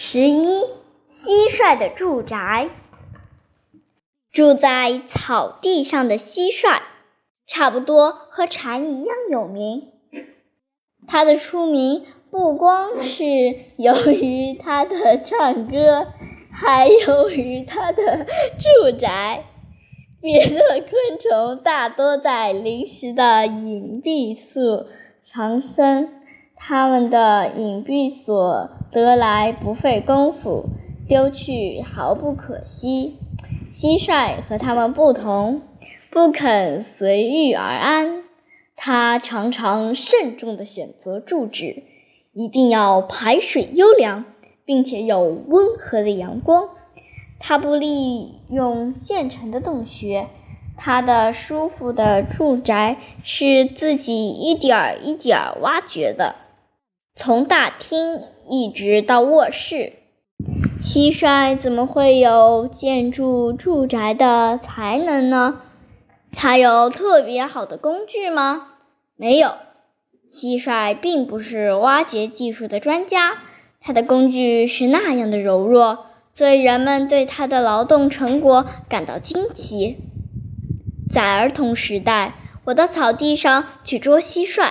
十一，蟋蟀的住宅。住在草地上的蟋蟀，差不多和蝉一样有名。它的出名不光是由于它的唱歌，还由于它的住宅。别的昆虫大多在临时的隐蔽处藏身。它们的隐蔽所得来不费功夫，丢去毫不可惜。蟋蟀和它们不同，不肯随遇而安。它常常慎重地选择住址，一定要排水优良，并且有温和的阳光。它不利用现成的洞穴，它的舒服的住宅是自己一点儿一点儿挖掘的。从大厅一直到卧室，蟋蟀怎么会有建筑住宅的才能呢？它有特别好的工具吗？没有，蟋蟀并不是挖掘技术的专家，它的工具是那样的柔弱，所以人们对它的劳动成果感到惊奇。在儿童时代，我到草地上去捉蟋蟀。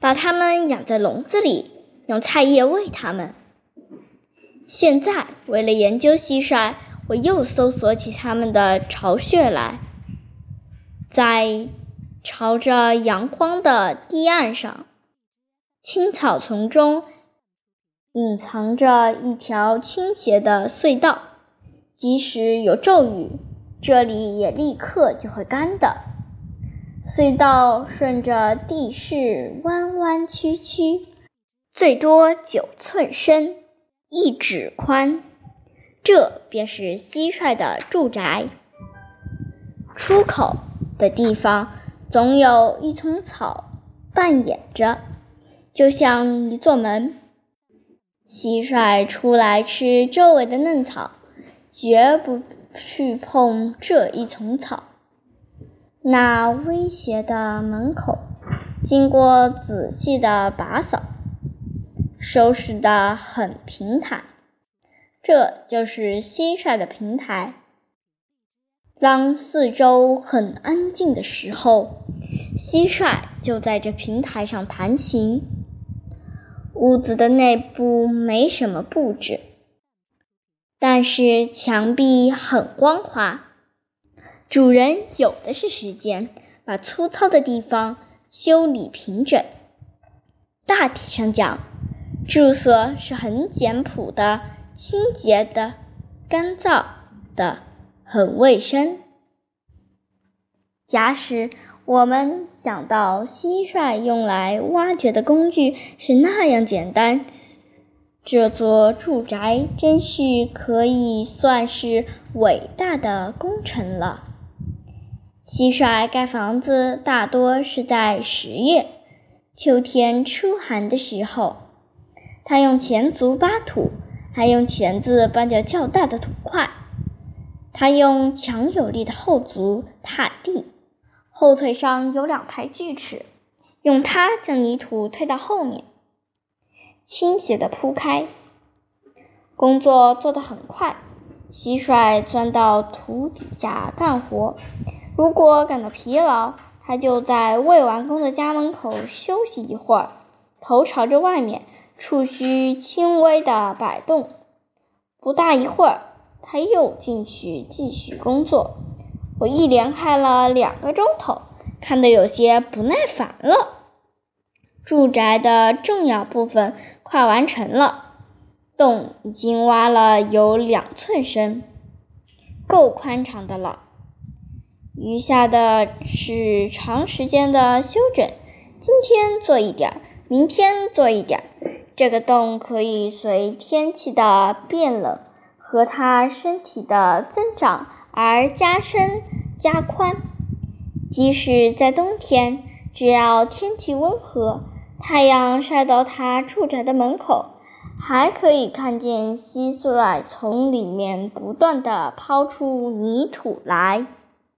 把它们养在笼子里，用菜叶喂它们。现在，为了研究蟋蟀，我又搜索起它们的巢穴来。在朝着阳光的堤岸上，青草丛中隐藏着一条倾斜的隧道，即使有骤雨，这里也立刻就会干的。隧道顺着地势弯弯曲曲，最多九寸深，一指宽。这便是蟋蟀的住宅。出口的地方总有一丛草扮演着，就像一座门。蟋蟀出来吃周围的嫩草，绝不去碰这一丛草。那威胁的门口，经过仔细的打扫，收拾得很平坦。这就是蟋蟀的平台。当四周很安静的时候，蟋蟀就在这平台上弹琴。屋子的内部没什么布置，但是墙壁很光滑。主人有的是时间，把粗糙的地方修理平整。大体上讲，住所是很简朴的、清洁的、干燥的、很卫生。假使我们想到蟋蟀用来挖掘的工具是那样简单，这座住宅真是可以算是伟大的工程了。蟋蟀盖房子大多是在十月，秋天初寒的时候。它用前足扒土，还用钳子搬着较大的土块。它用强有力的后足踏地，后腿上有两排锯齿，用它将泥土推到后面，倾斜地铺开。工作做得很快，蟋蟀钻到土底下干活。如果感到疲劳，他就在未完工的家门口休息一会儿，头朝着外面，触须轻微的摆动。不大一会儿，他又进去继续工作。我一连看了两个钟头，看得有些不耐烦了。住宅的重要部分快完成了，洞已经挖了有两寸深，够宽敞的了。余下的是长时间的修整，今天做一点儿，明天做一点儿。这个洞可以随天气的变冷和它身体的增长而加深加宽。即使在冬天，只要天气温和，太阳晒到它住宅的门口，还可以看见蟋蟀从里面不断的抛出泥土来。